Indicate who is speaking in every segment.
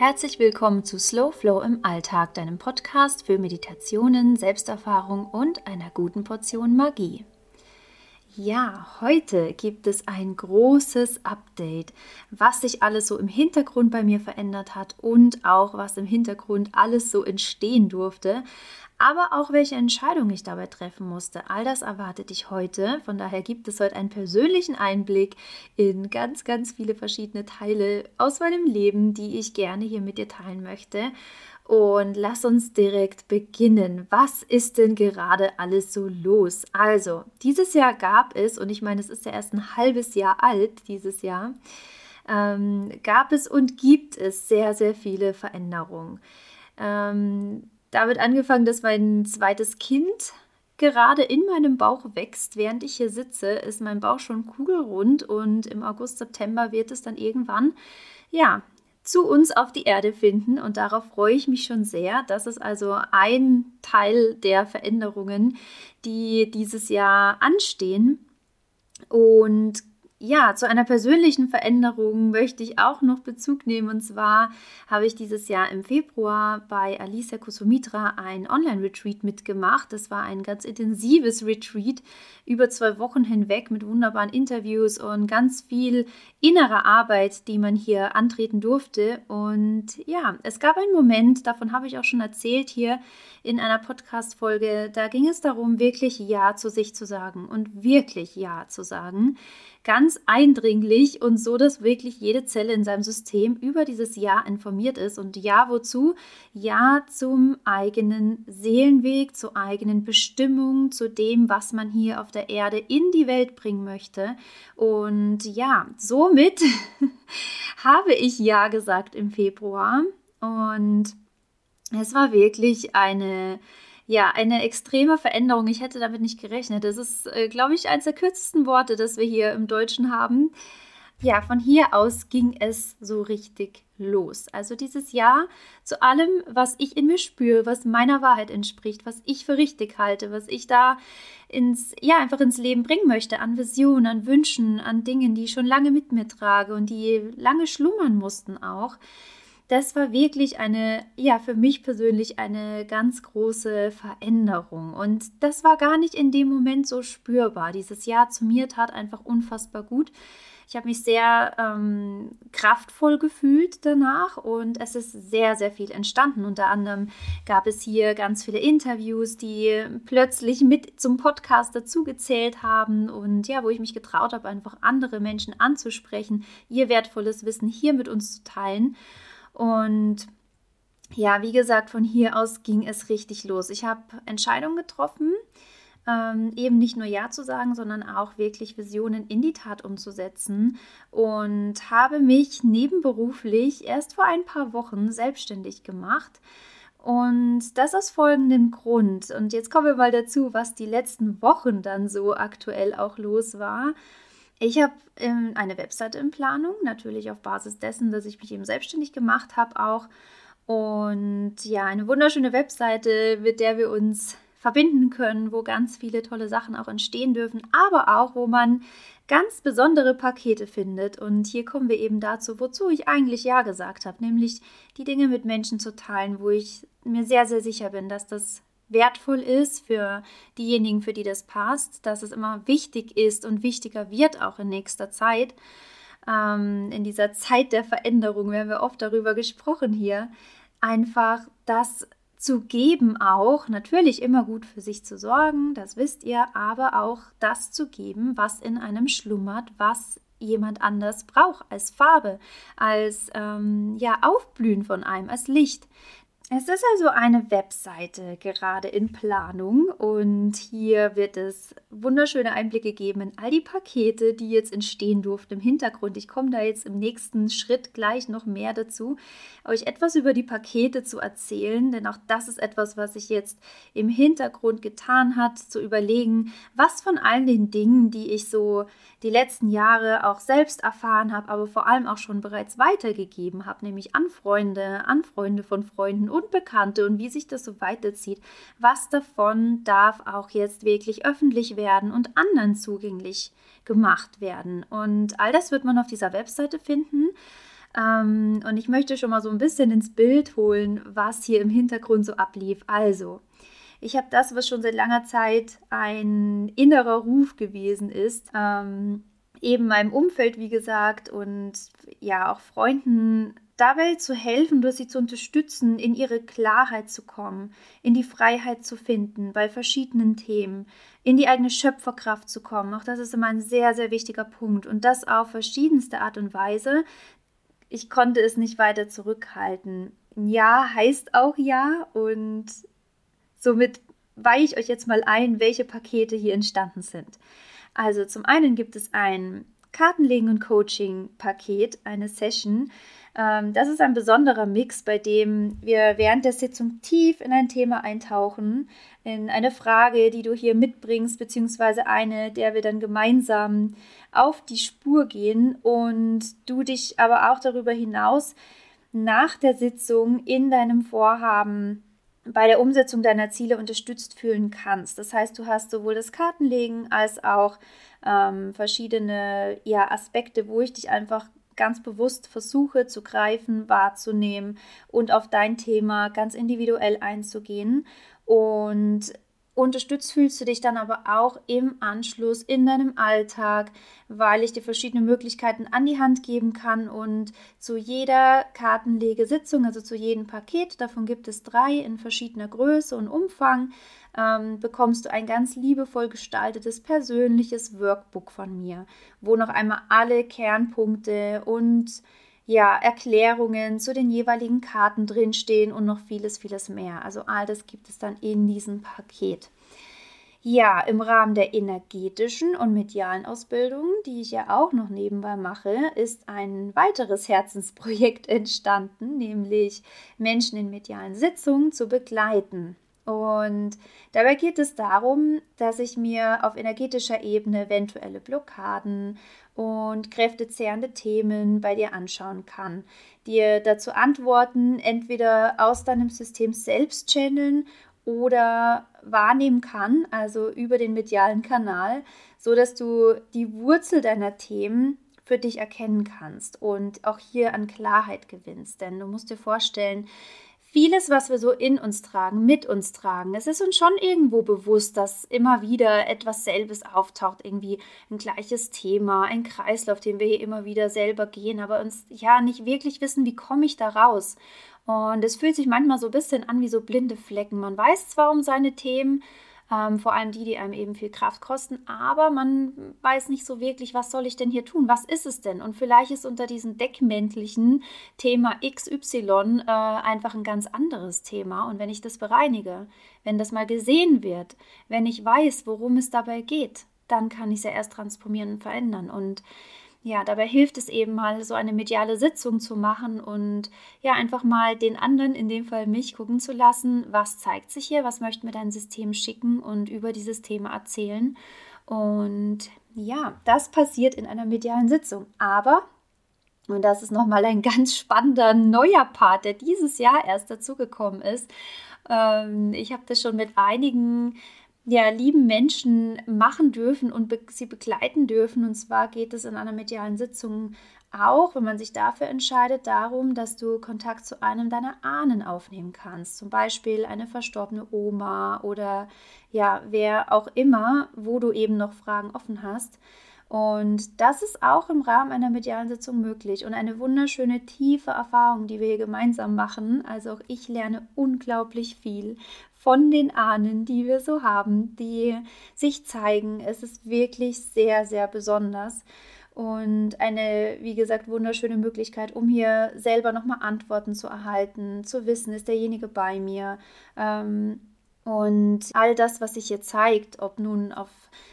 Speaker 1: Herzlich willkommen zu Slow Flow im Alltag, deinem Podcast für Meditationen, Selbsterfahrung und einer guten Portion Magie. Ja, heute gibt es ein großes Update, was sich alles so im Hintergrund bei mir verändert hat und auch was im Hintergrund alles so entstehen durfte aber auch welche Entscheidung ich dabei treffen musste. All das erwartet dich heute. Von daher gibt es heute einen persönlichen Einblick in ganz, ganz viele verschiedene Teile aus meinem Leben, die ich gerne hier mit dir teilen möchte. Und lass uns direkt beginnen. Was ist denn gerade alles so los? Also, dieses Jahr gab es, und ich meine, es ist ja erst ein halbes Jahr alt, dieses Jahr, ähm, gab es und gibt es sehr, sehr viele Veränderungen. Ähm, damit angefangen, dass mein zweites Kind gerade in meinem Bauch wächst. Während ich hier sitze, ist mein Bauch schon kugelrund und im August, September wird es dann irgendwann, ja, zu uns auf die Erde finden und darauf freue ich mich schon sehr. Das ist also ein Teil der Veränderungen, die dieses Jahr anstehen. Und ja, zu einer persönlichen Veränderung möchte ich auch noch Bezug nehmen. Und zwar habe ich dieses Jahr im Februar bei Alicia Kusumitra ein Online-Retreat mitgemacht. Das war ein ganz intensives Retreat über zwei Wochen hinweg mit wunderbaren Interviews und ganz viel innerer Arbeit, die man hier antreten durfte. Und ja, es gab einen Moment, davon habe ich auch schon erzählt hier in einer Podcast-Folge. Da ging es darum, wirklich Ja zu sich zu sagen und wirklich Ja zu sagen ganz eindringlich und so, dass wirklich jede Zelle in seinem System über dieses Ja informiert ist. Und Ja wozu? Ja zum eigenen Seelenweg, zur eigenen Bestimmung, zu dem, was man hier auf der Erde in die Welt bringen möchte. Und ja, somit habe ich Ja gesagt im Februar. Und es war wirklich eine ja, eine extreme Veränderung. Ich hätte damit nicht gerechnet. Das ist, äh, glaube ich, eines der kürzesten Worte, das wir hier im Deutschen haben. Ja, von hier aus ging es so richtig los. Also dieses Jahr zu allem, was ich in mir spüre, was meiner Wahrheit entspricht, was ich für richtig halte, was ich da ins, ja, einfach ins Leben bringen möchte, an Visionen, an Wünschen, an Dingen, die ich schon lange mit mir trage und die lange schlummern mussten auch das war wirklich eine, ja, für mich persönlich eine ganz große Veränderung. Und das war gar nicht in dem Moment so spürbar. Dieses Jahr zu mir tat einfach unfassbar gut. Ich habe mich sehr ähm, kraftvoll gefühlt danach und es ist sehr, sehr viel entstanden. Unter anderem gab es hier ganz viele Interviews, die plötzlich mit zum Podcast dazugezählt haben und ja, wo ich mich getraut habe, einfach andere Menschen anzusprechen, ihr wertvolles Wissen hier mit uns zu teilen. Und ja, wie gesagt, von hier aus ging es richtig los. Ich habe Entscheidungen getroffen, ähm, eben nicht nur Ja zu sagen, sondern auch wirklich Visionen in die Tat umzusetzen und habe mich nebenberuflich erst vor ein paar Wochen selbstständig gemacht. Und das aus folgendem Grund. Und jetzt kommen wir mal dazu, was die letzten Wochen dann so aktuell auch los war. Ich habe ähm, eine Webseite in Planung, natürlich auf Basis dessen, dass ich mich eben selbstständig gemacht habe auch. Und ja, eine wunderschöne Webseite, mit der wir uns verbinden können, wo ganz viele tolle Sachen auch entstehen dürfen, aber auch, wo man ganz besondere Pakete findet. Und hier kommen wir eben dazu, wozu ich eigentlich Ja gesagt habe, nämlich die Dinge mit Menschen zu teilen, wo ich mir sehr, sehr sicher bin, dass das wertvoll ist für diejenigen, für die das passt, dass es immer wichtig ist und wichtiger wird auch in nächster Zeit. Ähm, in dieser Zeit der Veränderung, wir haben ja oft darüber gesprochen hier, einfach das zu geben auch, natürlich immer gut für sich zu sorgen, das wisst ihr, aber auch das zu geben, was in einem schlummert, was jemand anders braucht, als Farbe, als ähm, ja, Aufblühen von einem, als Licht. Es ist also eine Webseite gerade in Planung und hier wird es wunderschöne Einblicke geben in all die Pakete, die jetzt entstehen durften im Hintergrund. Ich komme da jetzt im nächsten Schritt gleich noch mehr dazu, euch etwas über die Pakete zu erzählen, denn auch das ist etwas, was sich jetzt im Hintergrund getan hat, zu überlegen, was von all den Dingen, die ich so die letzten Jahre auch selbst erfahren habe, aber vor allem auch schon bereits weitergegeben habe, nämlich an Freunde, an Freunde von Freunden und Bekannte und wie sich das so weiterzieht. Was davon darf auch jetzt wirklich öffentlich werden und anderen zugänglich gemacht werden? Und all das wird man auf dieser Webseite finden. Ähm, und ich möchte schon mal so ein bisschen ins Bild holen, was hier im Hintergrund so ablief. Also, ich habe das, was schon seit langer Zeit ein innerer Ruf gewesen ist, ähm, eben meinem Umfeld, wie gesagt, und ja, auch Freunden dabei zu helfen, durch sie zu unterstützen, in ihre Klarheit zu kommen, in die Freiheit zu finden bei verschiedenen Themen, in die eigene Schöpferkraft zu kommen. Auch das ist immer ein sehr, sehr wichtiger Punkt und das auf verschiedenste Art und Weise. Ich konnte es nicht weiter zurückhalten. Ja heißt auch ja und somit weihe ich euch jetzt mal ein, welche Pakete hier entstanden sind. Also zum einen gibt es ein Kartenlegen und Coaching-Paket, eine Session. Ähm, das ist ein besonderer Mix, bei dem wir während der Sitzung tief in ein Thema eintauchen, in eine Frage, die du hier mitbringst, beziehungsweise eine, der wir dann gemeinsam auf die Spur gehen und du dich aber auch darüber hinaus nach der Sitzung in deinem Vorhaben bei der Umsetzung deiner Ziele unterstützt fühlen kannst. Das heißt, du hast sowohl das Kartenlegen als auch ähm, verschiedene ja, Aspekte, wo ich dich einfach ganz bewusst versuche zu greifen, wahrzunehmen und auf dein Thema ganz individuell einzugehen. Und Unterstützt fühlst du dich dann aber auch im Anschluss in deinem Alltag, weil ich dir verschiedene Möglichkeiten an die Hand geben kann und zu jeder Kartenlegesitzung, also zu jedem Paket, davon gibt es drei in verschiedener Größe und Umfang, ähm, bekommst du ein ganz liebevoll gestaltetes persönliches Workbook von mir, wo noch einmal alle Kernpunkte und ja, Erklärungen zu den jeweiligen Karten drinstehen und noch vieles, vieles mehr. Also all das gibt es dann in diesem Paket. Ja, im Rahmen der energetischen und medialen Ausbildung, die ich ja auch noch nebenbei mache, ist ein weiteres Herzensprojekt entstanden, nämlich Menschen in medialen Sitzungen zu begleiten. Und dabei geht es darum, dass ich mir auf energetischer Ebene eventuelle Blockaden und kräftezehrende Themen bei dir anschauen kann, dir dazu antworten, entweder aus deinem System selbst channeln oder wahrnehmen kann, also über den medialen Kanal, so dass du die Wurzel deiner Themen für dich erkennen kannst und auch hier an Klarheit gewinnst. Denn du musst dir vorstellen, vieles, was wir so in uns tragen, mit uns tragen. Es ist uns schon irgendwo bewusst, dass immer wieder etwas selbes auftaucht, irgendwie ein gleiches Thema, ein Kreislauf, den wir hier immer wieder selber gehen, aber uns ja nicht wirklich wissen, wie komme ich da raus. Und es fühlt sich manchmal so ein bisschen an wie so blinde Flecken. Man weiß zwar um seine Themen, ähm, vor allem die, die einem eben viel Kraft kosten. Aber man weiß nicht so wirklich, was soll ich denn hier tun? Was ist es denn? Und vielleicht ist unter diesem deckmäntelchen Thema XY äh, einfach ein ganz anderes Thema. Und wenn ich das bereinige, wenn das mal gesehen wird, wenn ich weiß, worum es dabei geht, dann kann ich es ja erst transformieren und verändern. Und ja, dabei hilft es eben mal, so eine mediale Sitzung zu machen und ja, einfach mal den anderen, in dem Fall mich, gucken zu lassen, was zeigt sich hier, was möchte mir dein System schicken und über dieses Thema erzählen. Und ja, das passiert in einer medialen Sitzung. Aber, und das ist nochmal ein ganz spannender neuer Part, der dieses Jahr erst dazugekommen ist. Ähm, ich habe das schon mit einigen ja, lieben Menschen machen dürfen und be sie begleiten dürfen. Und zwar geht es in einer medialen Sitzung auch, wenn man sich dafür entscheidet, darum, dass du Kontakt zu einem deiner Ahnen aufnehmen kannst. Zum Beispiel eine verstorbene Oma oder ja, wer auch immer, wo du eben noch Fragen offen hast. Und das ist auch im Rahmen einer medialen Sitzung möglich und eine wunderschöne, tiefe Erfahrung, die wir hier gemeinsam machen. Also auch ich lerne unglaublich viel von den Ahnen, die wir so haben, die sich zeigen. Es ist wirklich sehr, sehr besonders und eine, wie gesagt, wunderschöne Möglichkeit, um hier selber nochmal Antworten zu erhalten, zu wissen, ist derjenige bei mir. Ähm, und all das, was sich hier zeigt, ob nun auf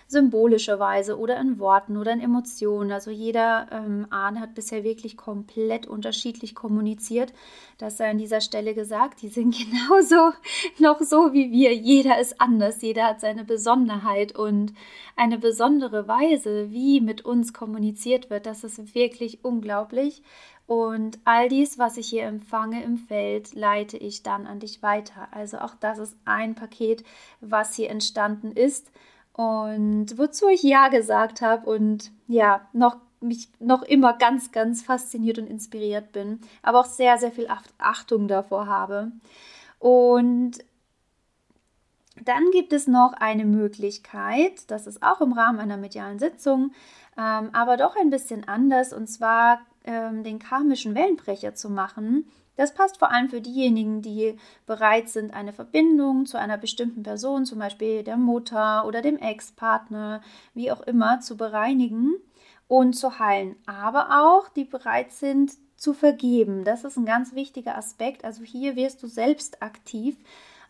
Speaker 1: symbolische Weise oder in Worten oder in Emotionen. Also jeder ähm, Ahn hat bisher wirklich komplett unterschiedlich kommuniziert. Das sei an dieser Stelle gesagt. Die sind genauso noch so wie wir. Jeder ist anders. Jeder hat seine Besonderheit und eine besondere Weise, wie mit uns kommuniziert wird. Das ist wirklich unglaublich. Und all dies, was ich hier empfange im Feld, leite ich dann an dich weiter. Also auch das ist ein Paket, was hier entstanden ist und wozu ich Ja gesagt habe und ja, noch mich noch immer ganz, ganz fasziniert und inspiriert bin, aber auch sehr, sehr viel Achtung davor habe. Und dann gibt es noch eine Möglichkeit, das ist auch im Rahmen einer medialen Sitzung, ähm, aber doch ein bisschen anders, und zwar ähm, den karmischen Wellenbrecher zu machen. Das passt vor allem für diejenigen, die bereit sind, eine Verbindung zu einer bestimmten Person, zum Beispiel der Mutter oder dem Ex-Partner, wie auch immer, zu bereinigen und zu heilen. Aber auch, die bereit sind zu vergeben. Das ist ein ganz wichtiger Aspekt. Also hier wirst du selbst aktiv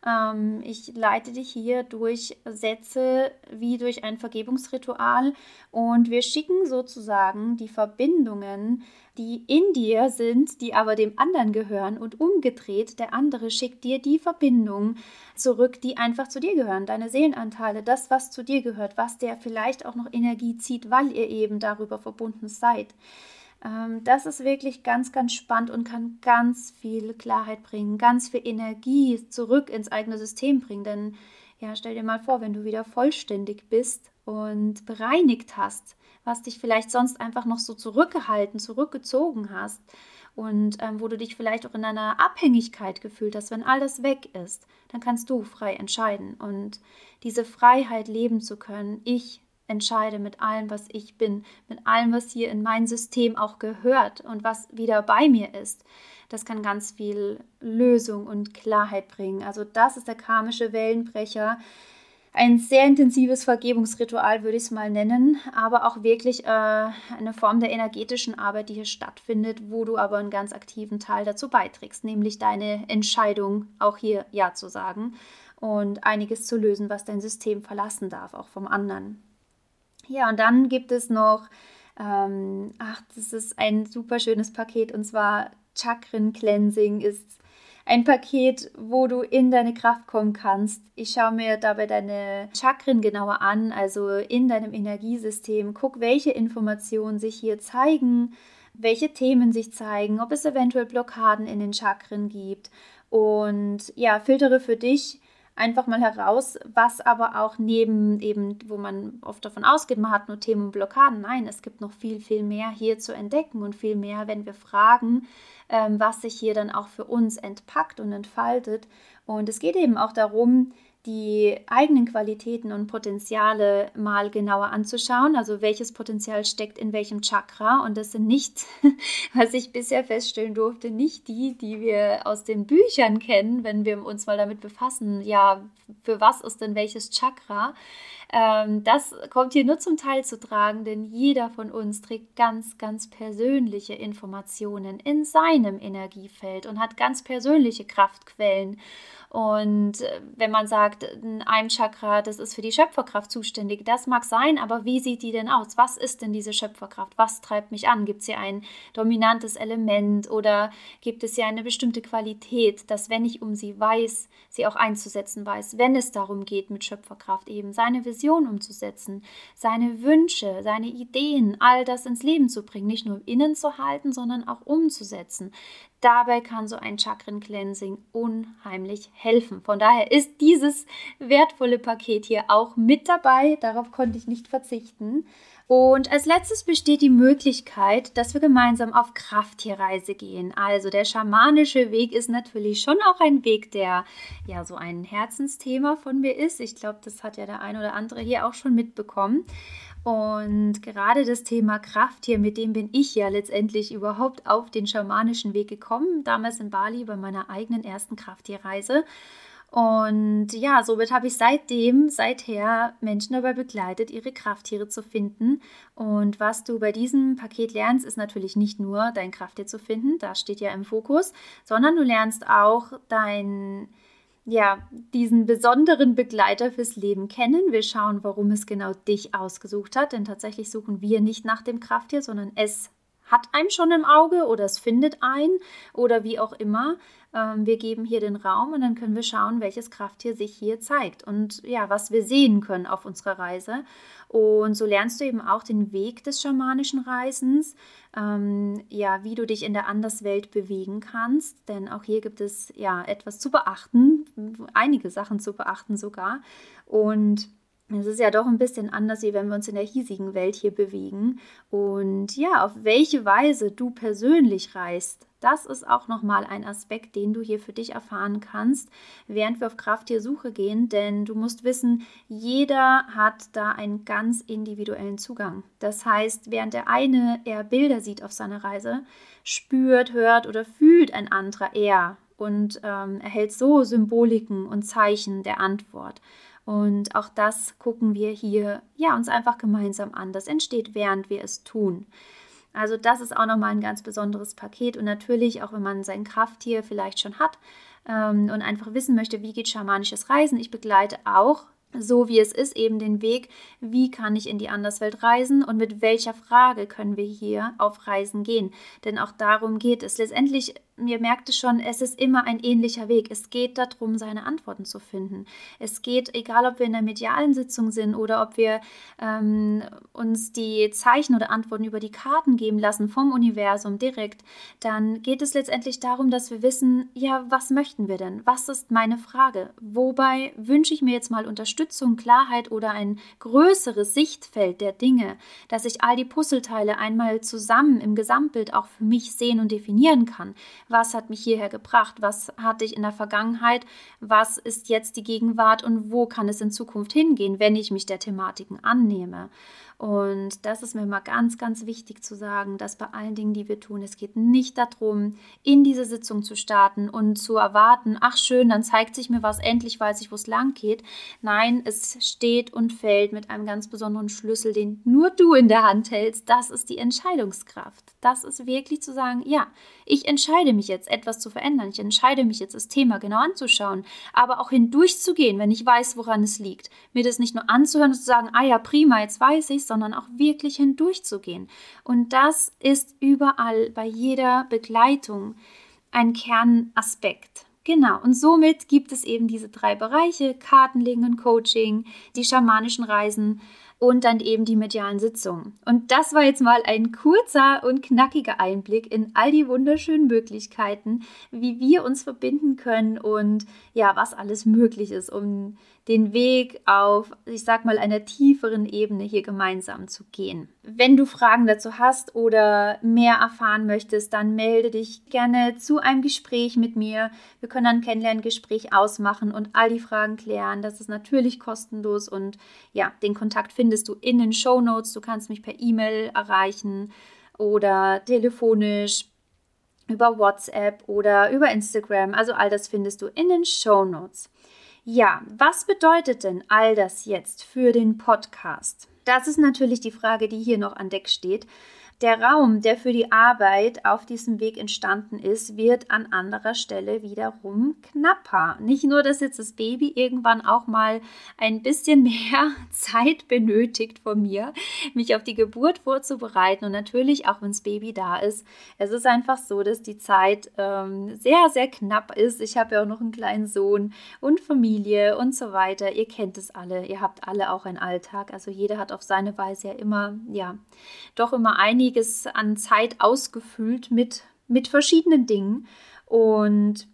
Speaker 1: ähm, ich leite dich hier durch Sätze wie durch ein Vergebungsritual und wir schicken sozusagen die Verbindungen, die in dir sind, die aber dem anderen gehören und umgedreht, der andere schickt dir die Verbindung zurück, die einfach zu dir gehören, deine Seelenanteile, das, was zu dir gehört, was der vielleicht auch noch Energie zieht, weil ihr eben darüber verbunden seid. Ähm, das ist wirklich ganz, ganz spannend und kann ganz viel Klarheit bringen, ganz viel Energie zurück ins eigene System bringen. Denn ja, stell dir mal vor, wenn du wieder vollständig bist und bereinigt hast, was dich vielleicht sonst einfach noch so zurückgehalten, zurückgezogen hast und ähm, wo du dich vielleicht auch in einer Abhängigkeit gefühlt hast, wenn all das weg ist, dann kannst du frei entscheiden und diese Freiheit leben zu können. Ich entscheide mit allem, was ich bin, mit allem, was hier in mein System auch gehört und was wieder bei mir ist. Das kann ganz viel Lösung und Klarheit bringen. Also das ist der karmische Wellenbrecher. Ein sehr intensives Vergebungsritual würde ich es mal nennen, aber auch wirklich äh, eine Form der energetischen Arbeit, die hier stattfindet, wo du aber einen ganz aktiven Teil dazu beiträgst, nämlich deine Entscheidung, auch hier Ja zu sagen und einiges zu lösen, was dein System verlassen darf, auch vom anderen. Ja, und dann gibt es noch, ähm, ach, das ist ein super schönes Paket und zwar Chakren Cleansing ist ein Paket, wo du in deine Kraft kommen kannst. Ich schaue mir dabei deine Chakren genauer an, also in deinem Energiesystem. Guck, welche Informationen sich hier zeigen, welche Themen sich zeigen, ob es eventuell Blockaden in den Chakren gibt. Und ja, filtere für dich einfach mal heraus, was aber auch neben eben, wo man oft davon ausgeht, man hat nur Themen und Blockaden. Nein, es gibt noch viel, viel mehr hier zu entdecken und viel mehr, wenn wir fragen, ähm, was sich hier dann auch für uns entpackt und entfaltet. Und es geht eben auch darum, die eigenen Qualitäten und Potenziale mal genauer anzuschauen. Also welches Potenzial steckt in welchem Chakra. Und das sind nicht, was ich bisher feststellen durfte, nicht die, die wir aus den Büchern kennen, wenn wir uns mal damit befassen. Ja, für was ist denn welches Chakra? Ähm, das kommt hier nur zum Teil zu tragen, denn jeder von uns trägt ganz, ganz persönliche Informationen in seinem Energiefeld und hat ganz persönliche Kraftquellen. Und äh, wenn man sagt, ein Chakra, das ist für die Schöpferkraft zuständig, das mag sein, aber wie sieht die denn aus? Was ist denn diese Schöpferkraft? Was treibt mich an? Gibt es hier ein dominantes Element oder gibt es hier eine bestimmte Qualität, dass wenn ich um sie weiß, sie auch einzusetzen weiß, wenn es darum geht, mit Schöpferkraft eben seine Vision umzusetzen, seine Wünsche, seine Ideen, all das ins Leben zu bringen, nicht nur Innen zu halten, sondern auch umzusetzen. Dabei kann so ein Chakren-Cleansing unheimlich helfen. Von daher ist dieses wertvolle Paket hier auch mit dabei. Darauf konnte ich nicht verzichten. Und als letztes besteht die Möglichkeit, dass wir gemeinsam auf Krafttierreise gehen. Also der schamanische Weg ist natürlich schon auch ein Weg, der ja so ein Herzensthema von mir ist. Ich glaube, das hat ja der ein oder andere hier auch schon mitbekommen. Und gerade das Thema Krafttier, mit dem bin ich ja letztendlich überhaupt auf den schamanischen Weg gekommen, damals in Bali bei meiner eigenen ersten Krafttierreise. Und ja, somit habe ich seitdem, seither Menschen dabei begleitet, ihre Krafttiere zu finden. Und was du bei diesem Paket lernst, ist natürlich nicht nur dein Krafttier zu finden, das steht ja im Fokus, sondern du lernst auch dein ja, diesen besonderen Begleiter fürs Leben kennen. Wir schauen, warum es genau dich ausgesucht hat, denn tatsächlich suchen wir nicht nach dem Krafttier, sondern es hat einen schon im Auge oder es findet ein oder wie auch immer. Ähm, wir geben hier den Raum und dann können wir schauen, welches Krafttier sich hier zeigt und ja, was wir sehen können auf unserer Reise. Und so lernst du eben auch den Weg des schamanischen Reisens, ähm, ja, wie du dich in der Anderswelt bewegen kannst, denn auch hier gibt es ja etwas zu beachten, einige Sachen zu beachten sogar. Und es ist ja doch ein bisschen anders, wie wenn wir uns in der hiesigen Welt hier bewegen. Und ja, auf welche Weise du persönlich reist, das ist auch nochmal ein Aspekt, den du hier für dich erfahren kannst, während wir auf Krafttiersuche gehen. Denn du musst wissen, jeder hat da einen ganz individuellen Zugang. Das heißt, während der eine eher Bilder sieht auf seiner Reise, spürt, hört oder fühlt ein anderer eher und ähm, erhält so Symboliken und Zeichen der Antwort. Und auch das gucken wir hier ja uns einfach gemeinsam an. Das entsteht, während wir es tun. Also das ist auch nochmal ein ganz besonderes Paket. Und natürlich, auch wenn man sein Krafttier vielleicht schon hat ähm, und einfach wissen möchte, wie geht schamanisches Reisen, ich begleite auch so wie es ist, eben den Weg, wie kann ich in die Anderswelt reisen und mit welcher Frage können wir hier auf Reisen gehen. Denn auch darum geht es. Letztendlich mir merkte schon, es ist immer ein ähnlicher Weg. Es geht darum, seine Antworten zu finden. Es geht, egal ob wir in der medialen Sitzung sind oder ob wir ähm, uns die Zeichen oder Antworten über die Karten geben lassen vom Universum direkt, dann geht es letztendlich darum, dass wir wissen, ja, was möchten wir denn? Was ist meine Frage? Wobei wünsche ich mir jetzt mal Unterstützung, Klarheit oder ein größeres Sichtfeld der Dinge, dass ich all die Puzzleteile einmal zusammen im Gesamtbild auch für mich sehen und definieren kann was hat mich hierher gebracht, was hatte ich in der Vergangenheit, was ist jetzt die Gegenwart? Und wo kann es in Zukunft hingehen, wenn ich mich der Thematiken annehme. Und das ist mir mal ganz, ganz wichtig zu sagen, dass bei allen Dingen, die wir tun, es geht nicht darum, in diese Sitzung zu starten und zu erwarten, ach schön, dann zeigt sich mir was, endlich weiß ich, wo es lang geht. Nein, es steht und fällt mit einem ganz besonderen Schlüssel, den nur du in der Hand hältst. Das ist die Entscheidungskraft. Das ist wirklich zu sagen, ja, ich entscheide mich jetzt, etwas zu verändern. Ich entscheide mich jetzt, das Thema genau anzuschauen, aber auch hindurchzugehen, wenn ich weiß, woran es liegt. Mir das nicht nur anzuhören und zu sagen, ah ja, prima, jetzt weiß ich sondern auch wirklich hindurchzugehen. Und das ist überall bei jeder Begleitung ein Kernaspekt. Genau, und somit gibt es eben diese drei Bereiche, Kartenlegen und Coaching, die schamanischen Reisen und dann eben die medialen Sitzungen. Und das war jetzt mal ein kurzer und knackiger Einblick in all die wunderschönen Möglichkeiten, wie wir uns verbinden können und ja, was alles möglich ist, um den Weg auf, ich sag mal, einer tieferen Ebene hier gemeinsam zu gehen. Wenn du Fragen dazu hast oder mehr erfahren möchtest, dann melde dich gerne zu einem Gespräch mit mir. Wir können ein Kennenlerngespräch ausmachen und all die Fragen klären. Das ist natürlich kostenlos und ja, den Kontakt findest du in den Show Notes. Du kannst mich per E-Mail erreichen oder telefonisch über WhatsApp oder über Instagram. Also all das findest du in den Show Notes. Ja, was bedeutet denn all das jetzt für den Podcast? Das ist natürlich die Frage, die hier noch an Deck steht. Der Raum, der für die Arbeit auf diesem Weg entstanden ist, wird an anderer Stelle wiederum knapper. Nicht nur, dass jetzt das Baby irgendwann auch mal ein bisschen mehr Zeit benötigt von mir, mich auf die Geburt vorzubereiten und natürlich auch, wenn das Baby da ist. Es ist einfach so, dass die Zeit ähm, sehr, sehr knapp ist. Ich habe ja auch noch einen kleinen Sohn und Familie und so weiter. Ihr kennt es alle. Ihr habt alle auch einen Alltag. Also jeder hat auf seine Weise ja immer, ja, doch immer einige einiges an Zeit ausgefüllt mit, mit verschiedenen Dingen. Und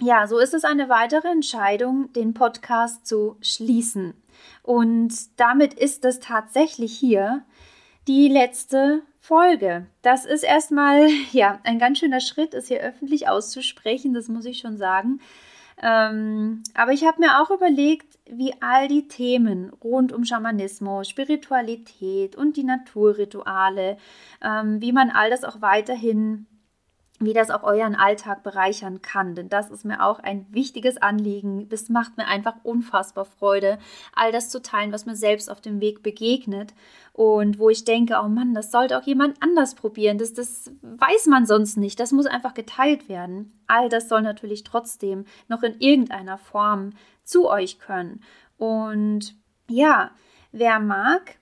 Speaker 1: ja, so ist es eine weitere Entscheidung, den Podcast zu schließen. Und damit ist es tatsächlich hier die letzte Folge. Das ist erstmal ja ein ganz schöner Schritt, es hier öffentlich auszusprechen, das muss ich schon sagen. Ähm, aber ich habe mir auch überlegt, wie all die Themen rund um Schamanismus, Spiritualität und die Naturrituale, ähm, wie man all das auch weiterhin wie das auch euren Alltag bereichern kann. Denn das ist mir auch ein wichtiges Anliegen. Das macht mir einfach unfassbar Freude, all das zu teilen, was mir selbst auf dem Weg begegnet. Und wo ich denke, oh Mann, das sollte auch jemand anders probieren. Das, das weiß man sonst nicht. Das muss einfach geteilt werden. All das soll natürlich trotzdem noch in irgendeiner Form zu euch können. Und ja, wer mag,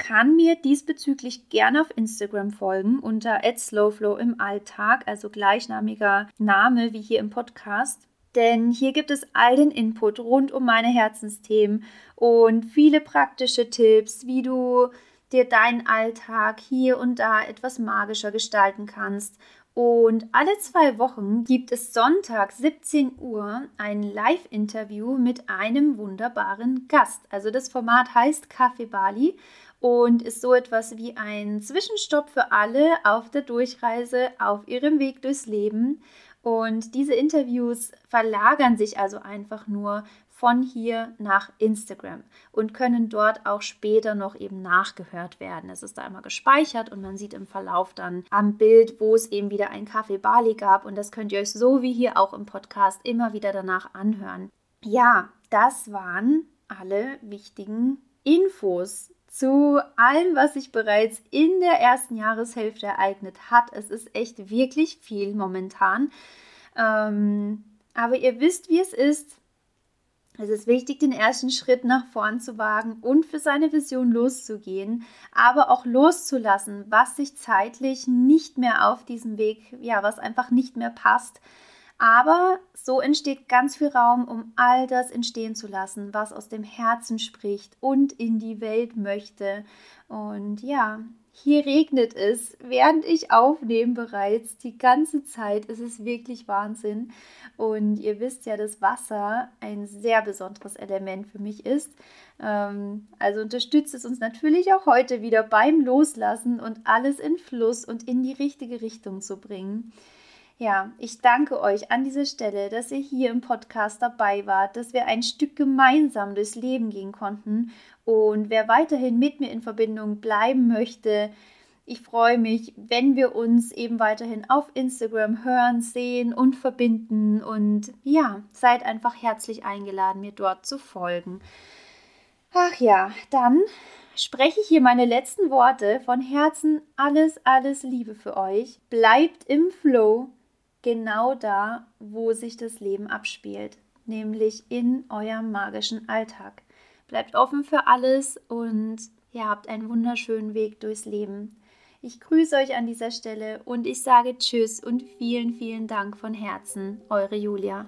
Speaker 1: kann mir diesbezüglich gerne auf Instagram folgen unter @slowflow im Alltag, also gleichnamiger Name wie hier im Podcast. Denn hier gibt es all den Input rund um meine Herzensthemen und viele praktische Tipps, wie du dir deinen Alltag hier und da etwas magischer gestalten kannst Und alle zwei Wochen gibt es Sonntag 17 Uhr ein Live-Interview mit einem wunderbaren Gast. Also das Format heißt Kaffee Bali und ist so etwas wie ein Zwischenstopp für alle auf der Durchreise auf ihrem Weg durchs Leben. Und diese Interviews verlagern sich also einfach nur von hier nach Instagram und können dort auch später noch eben nachgehört werden. Es ist da immer gespeichert und man sieht im Verlauf dann am Bild, wo es eben wieder ein Kaffee Bali gab und das könnt ihr euch so wie hier auch im Podcast immer wieder danach anhören. Ja, das waren alle wichtigen Infos zu allem, was sich bereits in der ersten Jahreshälfte ereignet hat. Es ist echt wirklich viel momentan. Ähm, aber ihr wisst, wie es ist. Es ist wichtig, den ersten Schritt nach vorn zu wagen und für seine Vision loszugehen, aber auch loszulassen, was sich zeitlich nicht mehr auf diesem Weg, ja, was einfach nicht mehr passt. Aber so entsteht ganz viel Raum, um all das entstehen zu lassen, was aus dem Herzen spricht und in die Welt möchte. Und ja, hier regnet es, während ich aufnehme bereits die ganze Zeit. Es ist wirklich Wahnsinn. Und ihr wisst ja, dass Wasser ein sehr besonderes Element für mich ist. Ähm, also unterstützt es uns natürlich auch heute wieder beim Loslassen und alles in Fluss und in die richtige Richtung zu bringen. Ja, ich danke euch an dieser Stelle, dass ihr hier im Podcast dabei wart, dass wir ein Stück gemeinsam durchs Leben gehen konnten. Und wer weiterhin mit mir in Verbindung bleiben möchte, ich freue mich, wenn wir uns eben weiterhin auf Instagram hören, sehen und verbinden. Und ja, seid einfach herzlich eingeladen, mir dort zu folgen. Ach ja, dann spreche ich hier meine letzten Worte von Herzen. Alles, alles Liebe für euch. Bleibt im Flow genau da, wo sich das Leben abspielt, nämlich in eurem magischen Alltag. Bleibt offen für alles und ihr habt einen wunderschönen Weg durchs Leben. Ich grüße euch an dieser Stelle und ich sage Tschüss und vielen, vielen Dank von Herzen, eure Julia.